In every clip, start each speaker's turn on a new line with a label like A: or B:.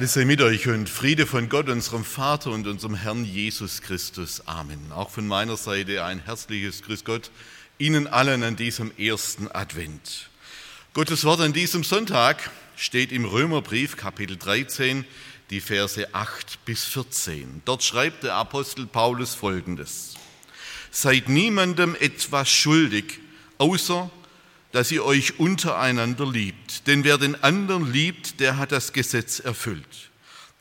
A: Gnade sei mit euch und Friede von Gott, unserem Vater und unserem Herrn Jesus Christus. Amen. Auch von meiner Seite ein herzliches Grüß Gott Ihnen allen an diesem ersten Advent. Gottes Wort an diesem Sonntag steht im Römerbrief Kapitel 13, die Verse 8 bis 14. Dort schreibt der Apostel Paulus folgendes. Seid niemandem etwas schuldig, außer dass ihr euch untereinander liebt. Denn wer den anderen liebt, der hat das Gesetz erfüllt.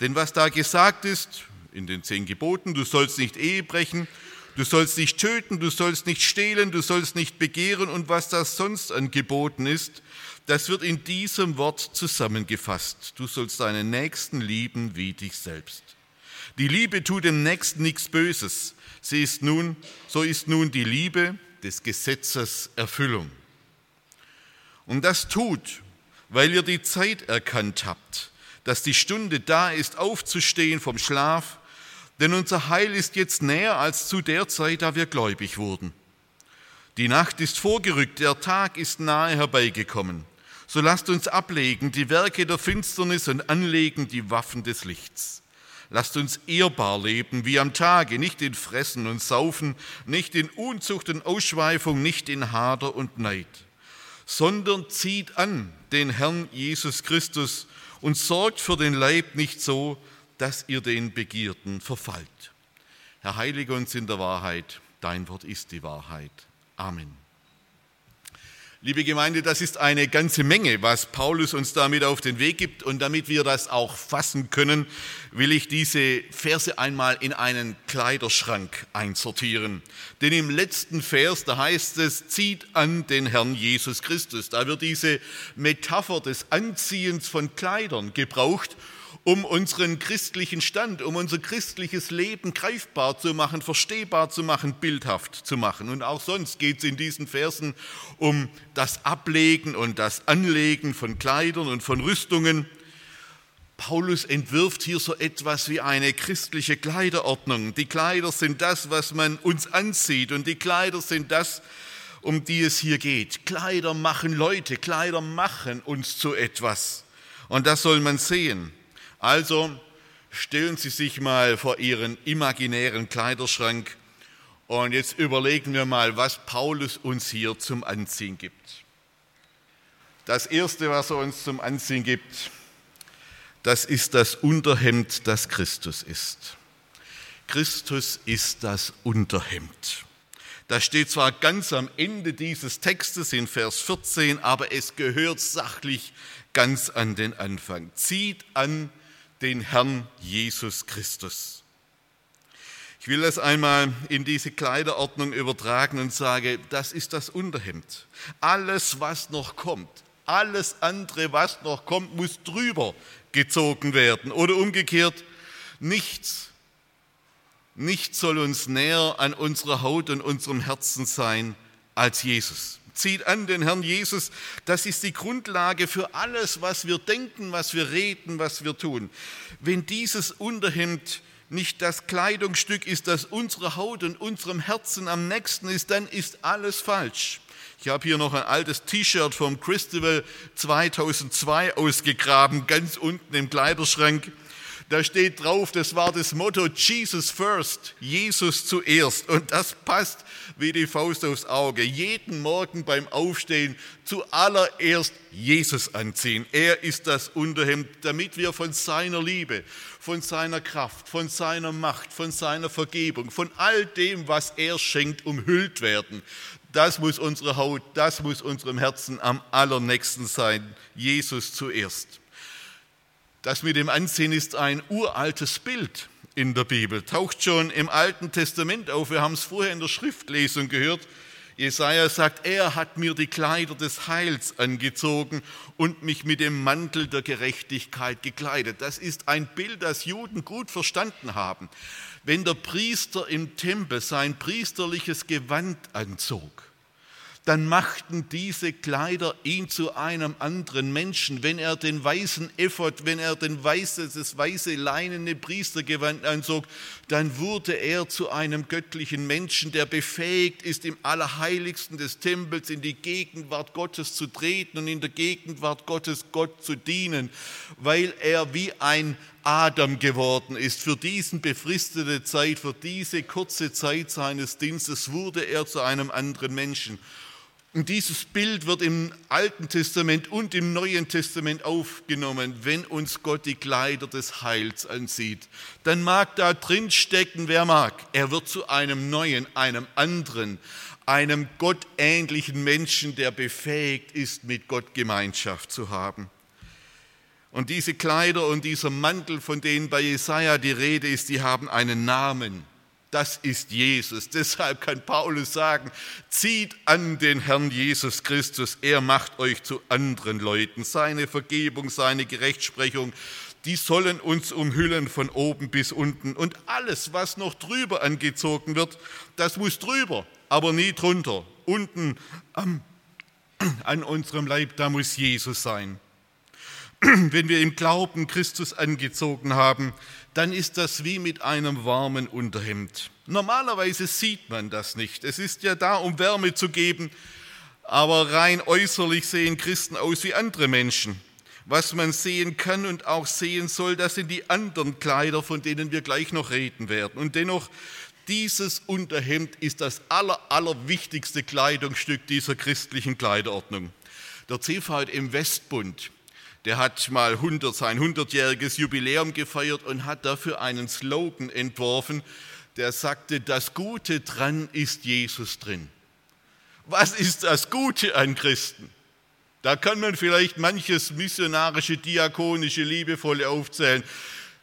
A: Denn was da gesagt ist in den zehn Geboten, du sollst nicht Ehe brechen, du sollst nicht töten, du sollst nicht stehlen, du sollst nicht begehren und was da sonst an Geboten ist, das wird in diesem Wort zusammengefasst. Du sollst deinen Nächsten lieben wie dich selbst. Die Liebe tut dem Nächsten nichts Böses. Sie ist nun, so ist nun die Liebe des Gesetzes Erfüllung. Und das tut, weil ihr die Zeit erkannt habt, dass die Stunde da ist, aufzustehen vom Schlaf, denn unser Heil ist jetzt näher als zu der Zeit, da wir gläubig wurden. Die Nacht ist vorgerückt, der Tag ist nahe herbeigekommen. So lasst uns ablegen die Werke der Finsternis und anlegen die Waffen des Lichts. Lasst uns ehrbar leben wie am Tage, nicht in Fressen und Saufen, nicht in Unzucht und Ausschweifung, nicht in Hader und Neid sondern zieht an den Herrn Jesus Christus und sorgt für den Leib nicht so, dass ihr den Begierden verfallt. Herr, heilige uns in der Wahrheit, dein Wort ist die Wahrheit. Amen. Liebe Gemeinde, das ist eine ganze Menge, was Paulus uns damit auf den Weg gibt. Und damit wir das auch fassen können, will ich diese Verse einmal in einen Kleiderschrank einsortieren. Denn im letzten Vers, da heißt es, zieht an den Herrn Jesus Christus. Da wird diese Metapher des Anziehens von Kleidern gebraucht um unseren christlichen Stand, um unser christliches Leben greifbar zu machen, verstehbar zu machen, bildhaft zu machen. Und auch sonst geht es in diesen Versen um das Ablegen und das Anlegen von Kleidern und von Rüstungen. Paulus entwirft hier so etwas wie eine christliche Kleiderordnung. Die Kleider sind das, was man uns anzieht und die Kleider sind das, um die es hier geht. Kleider machen Leute, Kleider machen uns zu etwas. Und das soll man sehen. Also stellen Sie sich mal vor Ihren imaginären Kleiderschrank und jetzt überlegen wir mal, was Paulus uns hier zum Anziehen gibt. Das Erste, was er uns zum Anziehen gibt, das ist das Unterhemd, das Christus ist. Christus ist das Unterhemd. Das steht zwar ganz am Ende dieses Textes in Vers 14, aber es gehört sachlich ganz an den Anfang. Zieht an den Herrn Jesus Christus. Ich will das einmal in diese Kleiderordnung übertragen und sage, das ist das Unterhemd. Alles, was noch kommt, alles andere, was noch kommt, muss drüber gezogen werden. Oder umgekehrt, nichts, nichts soll uns näher an unserer Haut und unserem Herzen sein als Jesus zieht an den Herrn Jesus. Das ist die Grundlage für alles, was wir denken, was wir reden, was wir tun. Wenn dieses Unterhemd nicht das Kleidungsstück ist, das unserer Haut und unserem Herzen am nächsten ist, dann ist alles falsch. Ich habe hier noch ein altes T-Shirt vom Christabel 2002 ausgegraben, ganz unten im Kleiderschrank. Da steht drauf, das war das Motto Jesus first, Jesus zuerst. Und das passt wie die Faust aufs Auge. Jeden Morgen beim Aufstehen zuallererst Jesus anziehen. Er ist das Unterhemd, damit wir von seiner Liebe, von seiner Kraft, von seiner Macht, von seiner Vergebung, von all dem, was er schenkt, umhüllt werden. Das muss unsere Haut, das muss unserem Herzen am allernächsten sein. Jesus zuerst. Das mit dem Anziehen ist ein uraltes Bild in der Bibel, taucht schon im Alten Testament auf. Wir haben es vorher in der Schriftlesung gehört. Jesaja sagt, er hat mir die Kleider des Heils angezogen und mich mit dem Mantel der Gerechtigkeit gekleidet. Das ist ein Bild, das Juden gut verstanden haben. Wenn der Priester im Tempel sein priesterliches Gewand anzog, dann machten diese Kleider ihn zu einem anderen Menschen. Wenn er den weißen Ephod, wenn er den weiße, das weiße leinene Priestergewand anzog, dann wurde er zu einem göttlichen Menschen, der befähigt ist, im Allerheiligsten des Tempels in die Gegenwart Gottes zu treten und in der Gegenwart Gottes Gott zu dienen, weil er wie ein Adam geworden ist. Für diesen befristete Zeit, für diese kurze Zeit seines Dienstes wurde er zu einem anderen Menschen. Und dieses Bild wird im Alten Testament und im Neuen Testament aufgenommen. Wenn uns Gott die Kleider des Heils ansieht, dann mag da drin stecken, wer mag. Er wird zu einem neuen, einem anderen, einem gottähnlichen Menschen, der befähigt ist, mit Gott Gemeinschaft zu haben. Und diese Kleider und dieser Mantel, von denen bei Jesaja die Rede ist, die haben einen Namen. Das ist Jesus. Deshalb kann Paulus sagen, zieht an den Herrn Jesus Christus. Er macht euch zu anderen Leuten. Seine Vergebung, seine Gerechtsprechung, die sollen uns umhüllen von oben bis unten. Und alles, was noch drüber angezogen wird, das muss drüber, aber nie drunter. Unten am, an unserem Leib, da muss Jesus sein. Wenn wir im Glauben Christus angezogen haben, dann ist das wie mit einem warmen Unterhemd. Normalerweise sieht man das nicht. Es ist ja da, um Wärme zu geben, aber rein äußerlich sehen Christen aus wie andere Menschen. Was man sehen kann und auch sehen soll, das sind die anderen Kleider, von denen wir gleich noch reden werden. Und dennoch, dieses Unterhemd ist das aller, allerwichtigste Kleidungsstück dieser christlichen Kleiderordnung. Der CVM Westbund der hat mal 100, sein 100-jähriges Jubiläum gefeiert und hat dafür einen Slogan entworfen, der sagte, das Gute dran ist Jesus drin. Was ist das Gute an Christen? Da kann man vielleicht manches missionarische, diakonische, liebevolle aufzählen.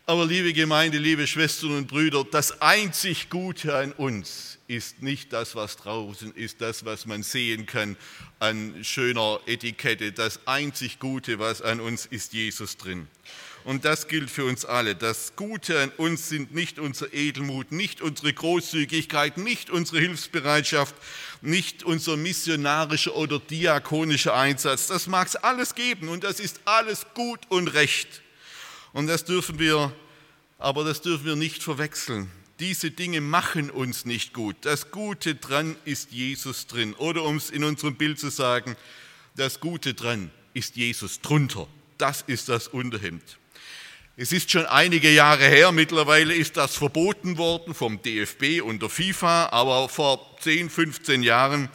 A: Aber liebe Gemeinde, liebe Schwestern und Brüder, das einzig Gute an uns ist nicht das, was draußen ist, das, was man sehen kann an schöner Etikette. Das einzig Gute, was an uns ist, Jesus drin. Und das gilt für uns alle. Das Gute an uns sind nicht unser Edelmut, nicht unsere Großzügigkeit, nicht unsere Hilfsbereitschaft, nicht unser missionarischer oder diakonischer Einsatz. Das mag es alles geben und das ist alles gut und recht. Und das dürfen wir, aber das dürfen wir nicht verwechseln. Diese Dinge machen uns nicht gut. Das Gute dran ist Jesus drin. Oder um es in unserem Bild zu sagen, das Gute dran ist Jesus drunter. Das ist das Unterhemd. Es ist schon einige Jahre her, mittlerweile ist das verboten worden vom DFB und der FIFA, aber vor 10, 15 Jahren,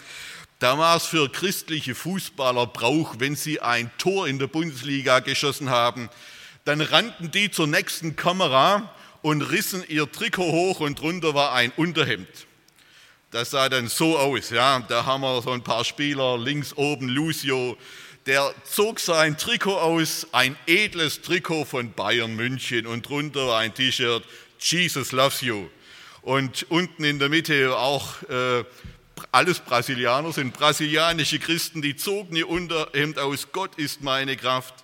A: da war es für christliche Fußballer Brauch, wenn sie ein Tor in der Bundesliga geschossen haben, dann rannten die zur nächsten Kamera und rissen ihr Trikot hoch und drunter war ein Unterhemd. Das sah dann so aus, ja. Da haben wir so ein paar Spieler, links oben Lucio, der zog sein Trikot aus, ein edles Trikot von Bayern München und drunter war ein T-Shirt, Jesus loves you. Und unten in der Mitte auch äh, alles Brasilianer, sind brasilianische Christen, die zogen ihr Unterhemd aus, Gott ist meine Kraft.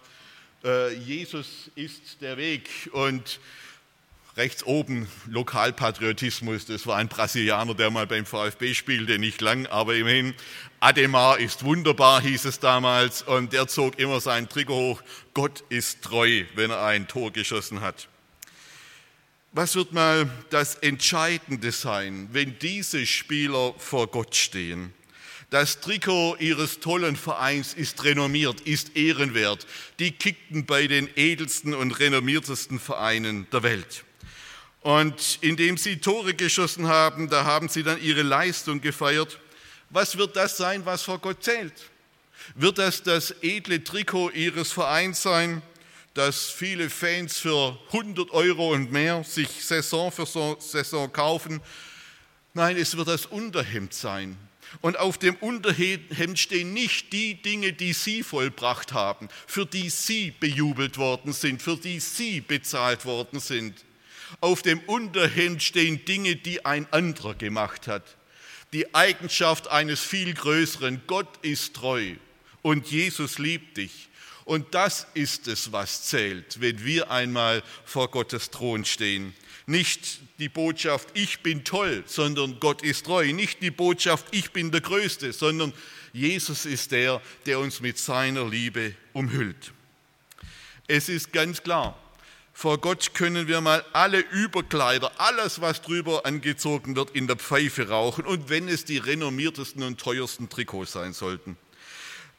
A: Äh, Jesus ist der Weg. Und rechts oben Lokalpatriotismus, das war ein Brasilianer, der mal beim VfB spielte, nicht lang, aber immerhin. Ademar ist wunderbar, hieß es damals, und der zog immer sein Trikot hoch. Gott ist treu, wenn er ein Tor geschossen hat. Was wird mal das Entscheidende sein, wenn diese Spieler vor Gott stehen? Das Trikot ihres tollen Vereins ist renommiert, ist ehrenwert. Die kickten bei den edelsten und renommiertesten Vereinen der Welt. Und indem sie Tore geschossen haben, da haben sie dann ihre Leistung gefeiert. Was wird das sein, was vor Gott zählt? Wird das das edle Trikot ihres Vereins sein, das viele Fans für 100 Euro und mehr sich Saison für Saison kaufen? Nein, es wird das Unterhemd sein, und auf dem Unterhemd stehen nicht die Dinge, die Sie vollbracht haben, für die Sie bejubelt worden sind, für die Sie bezahlt worden sind. Auf dem Unterhemd stehen Dinge, die ein anderer gemacht hat. die Eigenschaft eines viel größeren. Gott ist treu und Jesus liebt dich. Und das ist es, was zählt, wenn wir einmal vor Gottes Thron stehen. Nicht die Botschaft, ich bin toll, sondern Gott ist treu. Nicht die Botschaft, ich bin der Größte, sondern Jesus ist der, der uns mit seiner Liebe umhüllt. Es ist ganz klar, vor Gott können wir mal alle Überkleider, alles, was drüber angezogen wird, in der Pfeife rauchen und wenn es die renommiertesten und teuersten Trikots sein sollten.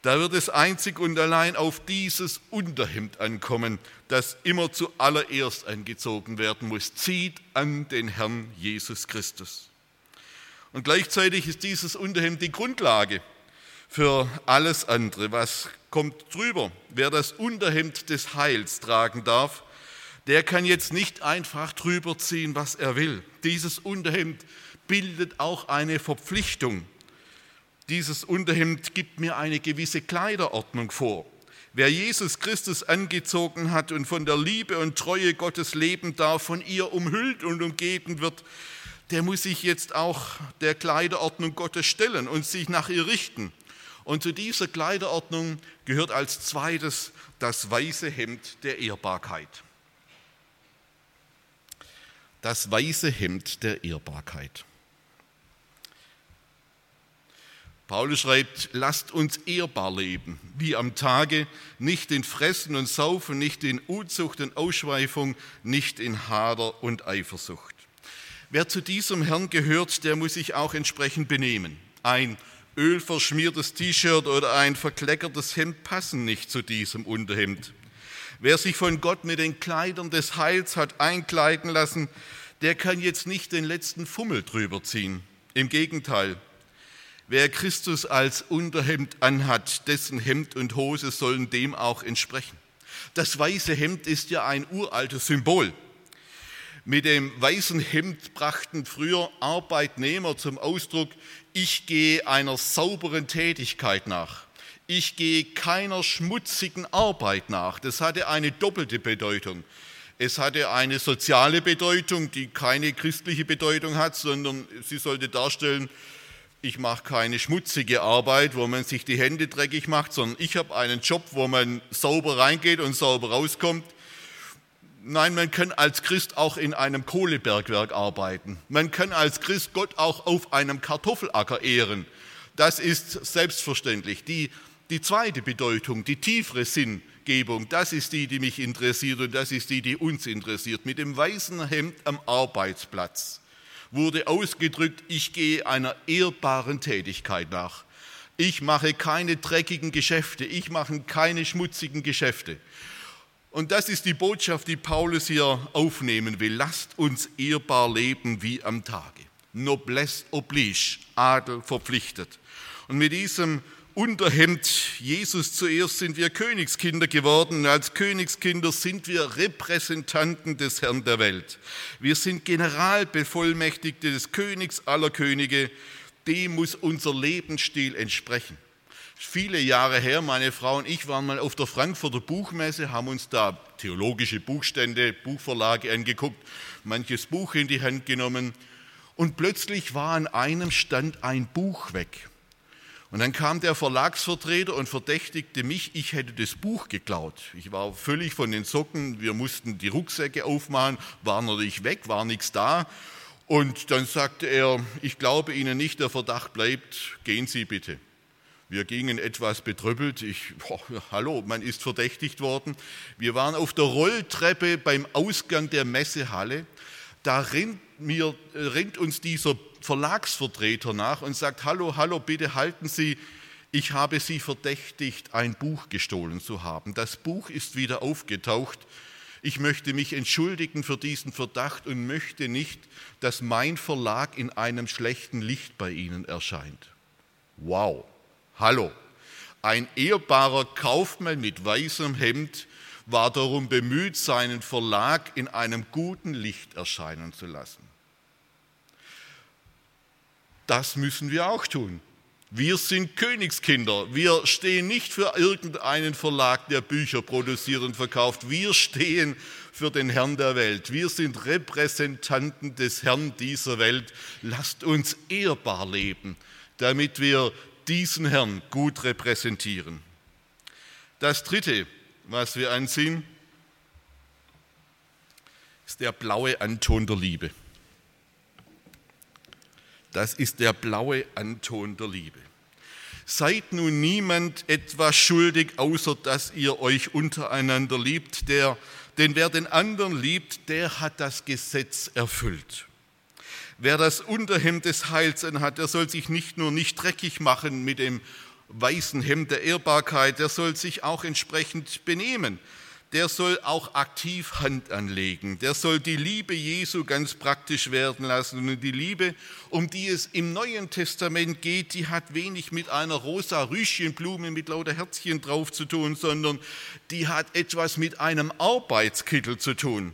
A: Da wird es einzig und allein auf dieses Unterhemd ankommen, das immer zuallererst angezogen werden muss. Zieht an den Herrn Jesus Christus. Und gleichzeitig ist dieses Unterhemd die Grundlage für alles andere. Was kommt drüber? Wer das Unterhemd des Heils tragen darf, der kann jetzt nicht einfach drüber ziehen, was er will. Dieses Unterhemd bildet auch eine Verpflichtung dieses Unterhemd gibt mir eine gewisse Kleiderordnung vor. Wer Jesus Christus angezogen hat und von der Liebe und Treue Gottes leben darf, von ihr umhüllt und umgeben wird, der muss sich jetzt auch der Kleiderordnung Gottes stellen und sich nach ihr richten. Und zu dieser Kleiderordnung gehört als zweites das weiße Hemd der Ehrbarkeit. Das weiße Hemd der Ehrbarkeit. Paulus schreibt, lasst uns ehrbar leben, wie am Tage, nicht in Fressen und Saufen, nicht in Unzucht und Ausschweifung, nicht in Hader und Eifersucht. Wer zu diesem Herrn gehört, der muss sich auch entsprechend benehmen. Ein ölverschmiertes T-Shirt oder ein verkleckertes Hemd passen nicht zu diesem Unterhemd. Wer sich von Gott mit den Kleidern des Heils hat einkleiden lassen, der kann jetzt nicht den letzten Fummel drüber ziehen. Im Gegenteil, Wer Christus als Unterhemd anhat, dessen Hemd und Hose sollen dem auch entsprechen. Das weiße Hemd ist ja ein uraltes Symbol. Mit dem weißen Hemd brachten früher Arbeitnehmer zum Ausdruck, ich gehe einer sauberen Tätigkeit nach. Ich gehe keiner schmutzigen Arbeit nach. Das hatte eine doppelte Bedeutung. Es hatte eine soziale Bedeutung, die keine christliche Bedeutung hat, sondern sie sollte darstellen, ich mache keine schmutzige Arbeit, wo man sich die Hände dreckig macht, sondern ich habe einen Job, wo man sauber reingeht und sauber rauskommt. Nein, man kann als Christ auch in einem Kohlebergwerk arbeiten. Man kann als Christ Gott auch auf einem Kartoffelacker ehren. Das ist selbstverständlich. Die, die zweite Bedeutung, die tiefere Sinngebung, das ist die, die mich interessiert und das ist die, die uns interessiert. Mit dem weißen Hemd am Arbeitsplatz wurde ausgedrückt, ich gehe einer ehrbaren Tätigkeit nach. Ich mache keine dreckigen Geschäfte, ich mache keine schmutzigen Geschäfte. Und das ist die Botschaft, die Paulus hier aufnehmen will. Lasst uns ehrbar leben wie am Tage. Noblesse oblige, Adel verpflichtet. Und mit diesem Unterhemd Jesus zuerst sind wir Königskinder geworden als Königskinder sind wir Repräsentanten des Herrn der Welt. Wir sind Generalbevollmächtigte des Königs aller Könige. Dem muss unser Lebensstil entsprechen. Viele Jahre her, meine Frau und ich waren mal auf der Frankfurter Buchmesse, haben uns da theologische Buchstände, Buchverlage angeguckt, manches Buch in die Hand genommen und plötzlich war an einem Stand ein Buch weg. Und dann kam der Verlagsvertreter und verdächtigte mich, ich hätte das Buch geklaut. Ich war völlig von den Socken, wir mussten die Rucksäcke aufmachen, war natürlich weg, war nichts da. Und dann sagte er, ich glaube Ihnen nicht, der Verdacht bleibt, gehen Sie bitte. Wir gingen etwas betrüppelt. Ich, boah, hallo, man ist verdächtigt worden. Wir waren auf der Rolltreppe beim Ausgang der Messehalle. Da rennt, mir, rennt uns dieser Verlagsvertreter nach und sagt, hallo, hallo, bitte halten Sie, ich habe Sie verdächtigt, ein Buch gestohlen zu haben. Das Buch ist wieder aufgetaucht. Ich möchte mich entschuldigen für diesen Verdacht und möchte nicht, dass mein Verlag in einem schlechten Licht bei Ihnen erscheint. Wow, hallo. Ein ehrbarer Kaufmann mit weißem Hemd war darum bemüht, seinen Verlag in einem guten Licht erscheinen zu lassen. Das müssen wir auch tun. Wir sind Königskinder. Wir stehen nicht für irgendeinen Verlag, der Bücher produziert und verkauft. Wir stehen für den Herrn der Welt. Wir sind Repräsentanten des Herrn dieser Welt. Lasst uns ehrbar leben, damit wir diesen Herrn gut repräsentieren. Das Dritte, was wir ansehen, ist der blaue Anton der Liebe. Das ist der blaue Anton der Liebe. Seid nun niemand etwas schuldig, außer dass ihr euch untereinander liebt, der, denn wer den anderen liebt, der hat das Gesetz erfüllt. Wer das Unterhemd des Heils anhat, der soll sich nicht nur nicht dreckig machen mit dem weißen Hemd der Ehrbarkeit, der soll sich auch entsprechend benehmen der soll auch aktiv Hand anlegen. Der soll die Liebe Jesu ganz praktisch werden lassen. Und die Liebe, um die es im Neuen Testament geht, die hat wenig mit einer rosa Rüschenblume mit lauter Herzchen drauf zu tun, sondern die hat etwas mit einem Arbeitskittel zu tun.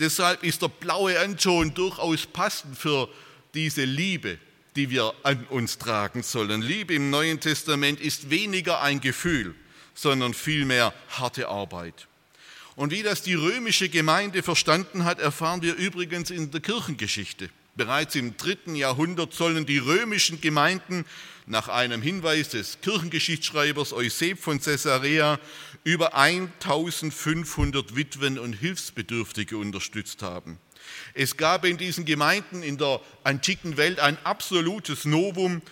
A: Deshalb ist der blaue Anton durchaus passend für diese Liebe, die wir an uns tragen sollen. Liebe im Neuen Testament ist weniger ein Gefühl, sondern vielmehr harte Arbeit. Und wie das die römische Gemeinde verstanden hat, erfahren wir übrigens in der Kirchengeschichte. Bereits im dritten Jahrhundert sollen die römischen Gemeinden nach einem Hinweis des Kirchengeschichtsschreibers Euseb von Caesarea über 1500 Witwen und Hilfsbedürftige unterstützt haben. Es gab in diesen Gemeinden in der antiken Welt ein absolutes Novum,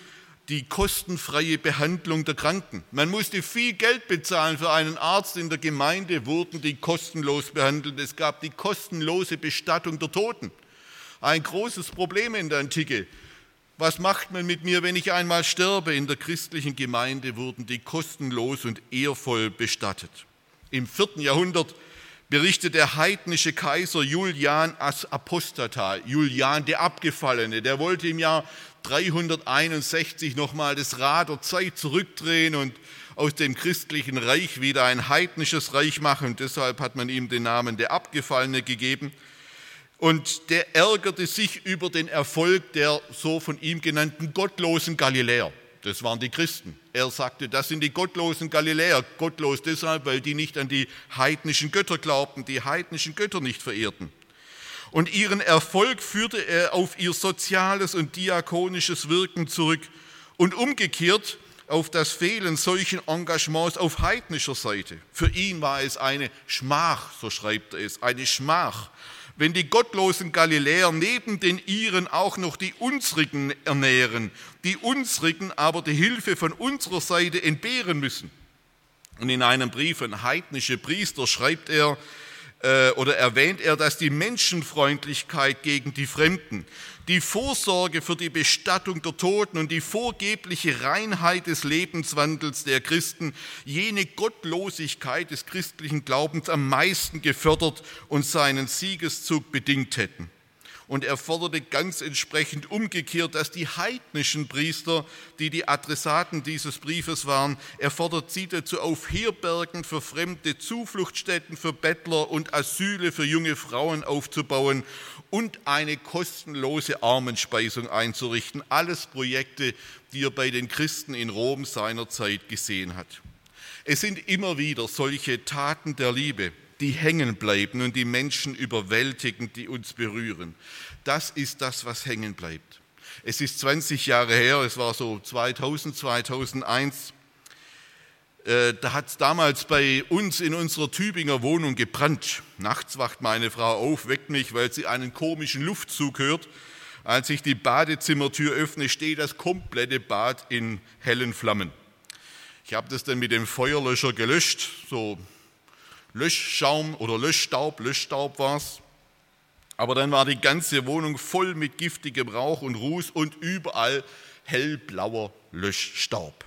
A: die kostenfreie Behandlung der Kranken. Man musste viel Geld bezahlen für einen Arzt. In der Gemeinde wurden die kostenlos behandelt. Es gab die kostenlose Bestattung der Toten. Ein großes Problem in der Antike. Was macht man mit mir, wenn ich einmal sterbe? In der christlichen Gemeinde wurden die kostenlos und ehrvoll bestattet. Im vierten Jahrhundert berichtet der heidnische Kaiser Julian as Apostata, Julian der Abgefallene, der wollte im Jahr 361 nochmal das Rad der Zeit zurückdrehen und aus dem christlichen Reich wieder ein heidnisches Reich machen. Und deshalb hat man ihm den Namen der Abgefallene gegeben. Und der ärgerte sich über den Erfolg der so von ihm genannten gottlosen Galiläer. Das waren die Christen. Er sagte, das sind die gottlosen Galiläer. Gottlos deshalb, weil die nicht an die heidnischen Götter glaubten, die heidnischen Götter nicht verehrten. Und ihren Erfolg führte er auf ihr soziales und diakonisches Wirken zurück und umgekehrt auf das Fehlen solchen Engagements auf heidnischer Seite. Für ihn war es eine Schmach, so schreibt er es, eine Schmach, wenn die gottlosen Galiläer neben den ihren auch noch die unsrigen ernähren, die unsrigen aber die Hilfe von unserer Seite entbehren müssen. Und in einem Brief an heidnische Priester schreibt er, äh, oder erwähnt er, dass die Menschenfreundlichkeit gegen die Fremden, die Vorsorge für die Bestattung der Toten und die vorgebliche Reinheit des Lebenswandels der Christen jene Gottlosigkeit des christlichen Glaubens am meisten gefördert und seinen Siegeszug bedingt hätten. Und er forderte ganz entsprechend umgekehrt, dass die heidnischen Priester, die die Adressaten dieses Briefes waren, er fordert sie dazu auf, Herbergen für Fremde, Zufluchtsstätten für Bettler und Asyle für junge Frauen aufzubauen und eine kostenlose Armenspeisung einzurichten. Alles Projekte, die er bei den Christen in Rom seinerzeit gesehen hat. Es sind immer wieder solche Taten der Liebe, die hängen bleiben und die Menschen überwältigen, die uns berühren. Das ist das, was hängen bleibt. Es ist 20 Jahre her, es war so 2000, 2001. Äh, da hat es damals bei uns in unserer Tübinger Wohnung gebrannt. Nachts wacht meine Frau auf, weckt mich, weil sie einen komischen Luftzug hört. Als ich die Badezimmertür öffne, steht das komplette Bad in hellen Flammen. Ich habe das dann mit dem Feuerlöscher gelöscht, so Löschschaum oder Löschstaub, Löschstaub war es. Aber dann war die ganze Wohnung voll mit giftigem Rauch und Ruß und überall hellblauer Löschstaub.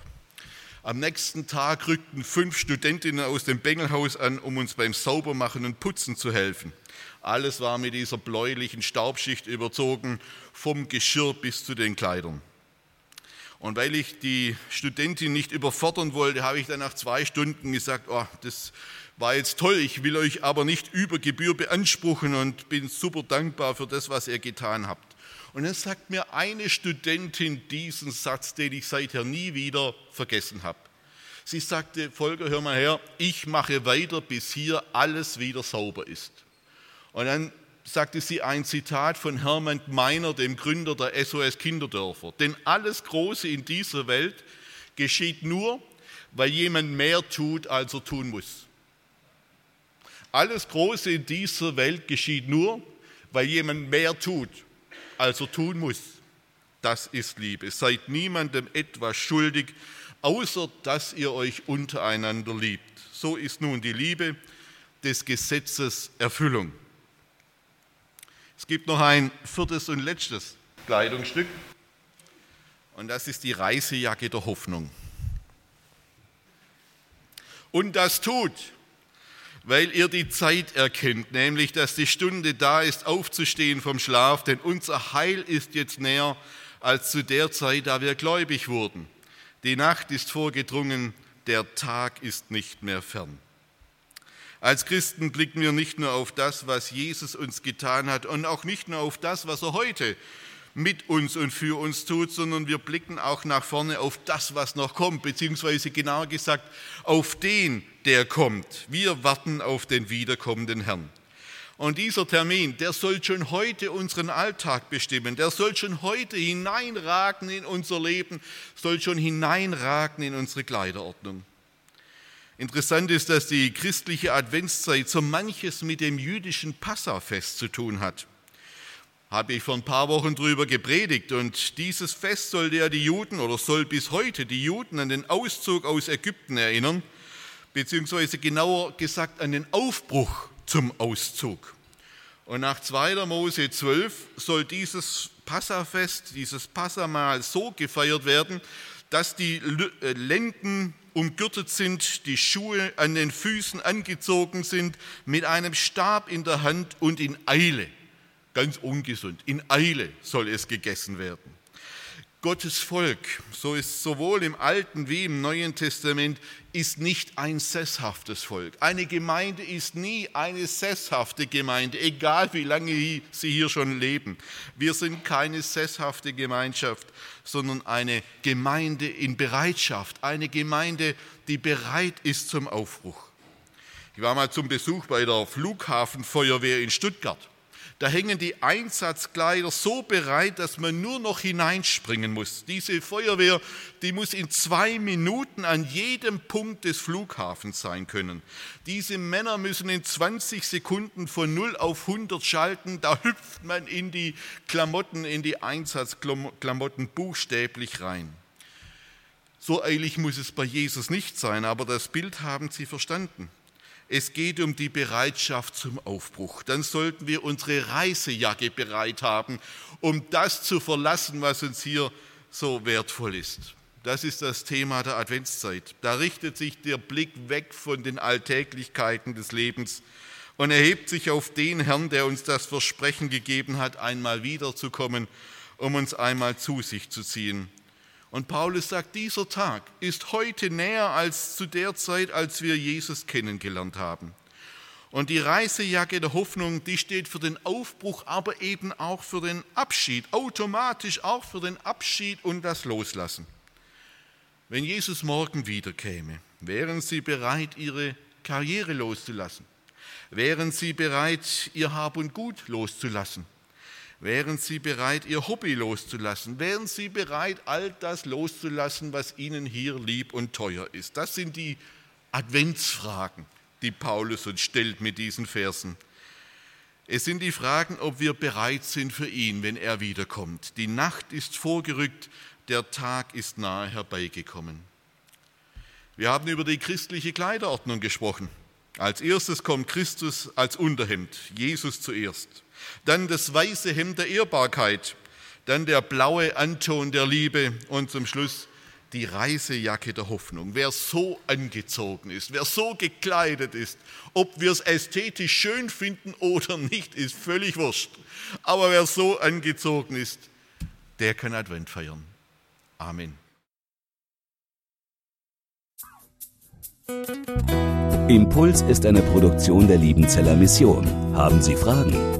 A: Am nächsten Tag rückten fünf Studentinnen aus dem Bengelhaus an, um uns beim Saubermachen und Putzen zu helfen. Alles war mit dieser bläulichen Staubschicht überzogen, vom Geschirr bis zu den Kleidern. Und weil ich die Studentin nicht überfordern wollte, habe ich dann nach zwei Stunden gesagt, oh, das war jetzt toll, ich will euch aber nicht über Gebühr beanspruchen und bin super dankbar für das, was ihr getan habt. Und dann sagt mir eine Studentin diesen Satz, den ich seither nie wieder vergessen habe. Sie sagte, Volker, hör mal her, ich mache weiter, bis hier alles wieder sauber ist. Und dann sagte sie ein Zitat von Hermann Meiner, dem Gründer der SOS Kinderdörfer. Denn alles Große in dieser Welt geschieht nur, weil jemand mehr tut, als er tun muss. Alles Große in dieser Welt geschieht nur, weil jemand mehr tut, als er tun muss. Das ist Liebe. Seid niemandem etwas schuldig, außer dass ihr euch untereinander liebt. So ist nun die Liebe des Gesetzes Erfüllung. Es gibt noch ein viertes und letztes Kleidungsstück und das ist die Reisejacke der Hoffnung. Und das tut, weil ihr die Zeit erkennt, nämlich dass die Stunde da ist, aufzustehen vom Schlaf, denn unser Heil ist jetzt näher als zu der Zeit, da wir gläubig wurden. Die Nacht ist vorgedrungen, der Tag ist nicht mehr fern. Als Christen blicken wir nicht nur auf das, was Jesus uns getan hat und auch nicht nur auf das, was er heute mit uns und für uns tut, sondern wir blicken auch nach vorne auf das, was noch kommt, beziehungsweise genauer gesagt auf den, der kommt. Wir warten auf den wiederkommenden Herrn. Und dieser Termin, der soll schon heute unseren Alltag bestimmen, der soll schon heute hineinragen in unser Leben, soll schon hineinragen in unsere Kleiderordnung. Interessant ist, dass die christliche Adventszeit so manches mit dem jüdischen Passafest zu tun hat. Habe ich vor ein paar Wochen drüber gepredigt und dieses Fest soll ja die Juden oder soll bis heute die Juden an den Auszug aus Ägypten erinnern, beziehungsweise genauer gesagt an den Aufbruch zum Auszug. Und nach 2. Mose 12 soll dieses Passafest, dieses Passamal so gefeiert werden, dass die äh, Lenden umgürtet sind, die Schuhe an den Füßen angezogen sind, mit einem Stab in der Hand und in Eile, ganz ungesund, in Eile soll es gegessen werden. Gottes Volk, so ist sowohl im Alten wie im Neuen Testament, ist nicht ein sesshaftes Volk. Eine Gemeinde ist nie eine sesshafte Gemeinde, egal wie lange sie hier schon leben. Wir sind keine sesshafte Gemeinschaft, sondern eine Gemeinde in Bereitschaft, eine Gemeinde, die bereit ist zum Aufbruch. Ich war mal zum Besuch bei der Flughafenfeuerwehr in Stuttgart. Da hängen die Einsatzkleider so bereit, dass man nur noch hineinspringen muss. Diese Feuerwehr, die muss in zwei Minuten an jedem Punkt des Flughafens sein können. Diese Männer müssen in 20 Sekunden von 0 auf 100 schalten. Da hüpft man in die Klamotten, in die Einsatzklamotten buchstäblich rein. So eilig muss es bei Jesus nicht sein, aber das Bild haben Sie verstanden es geht um die Bereitschaft zum Aufbruch. Dann sollten wir unsere Reisejacke bereit haben, um das zu verlassen, was uns hier so wertvoll ist. Das ist das Thema der Adventszeit. Da richtet sich der Blick weg von den Alltäglichkeiten des Lebens und erhebt sich auf den Herrn, der uns das Versprechen gegeben hat, einmal wiederzukommen, um uns einmal zu sich zu ziehen. Und Paulus sagt, dieser Tag ist heute näher als zu der Zeit, als wir Jesus kennengelernt haben. Und die Reisejacke der Hoffnung, die steht für den Aufbruch, aber eben auch für den Abschied, automatisch auch für den Abschied und das Loslassen. Wenn Jesus morgen wiederkäme, wären Sie bereit, Ihre Karriere loszulassen? Wären Sie bereit, Ihr Hab und Gut loszulassen? Wären Sie bereit, Ihr Hobby loszulassen? Wären Sie bereit, all das loszulassen, was Ihnen hier lieb und teuer ist? Das sind die Adventsfragen, die Paulus uns stellt mit diesen Versen. Es sind die Fragen, ob wir bereit sind für ihn, wenn er wiederkommt. Die Nacht ist vorgerückt, der Tag ist nahe herbeigekommen. Wir haben über die christliche Kleiderordnung gesprochen. Als erstes kommt Christus als Unterhemd, Jesus zuerst dann das weiße Hemd der Ehrbarkeit, dann der blaue Anton der Liebe und zum Schluss die Reisejacke der Hoffnung. Wer so angezogen ist, wer so gekleidet ist, ob wir es ästhetisch schön finden oder nicht, ist völlig wurscht. Aber wer so angezogen ist, der kann Advent feiern. Amen.
B: Impuls ist eine Produktion der Liebenzeller Mission. Haben Sie Fragen?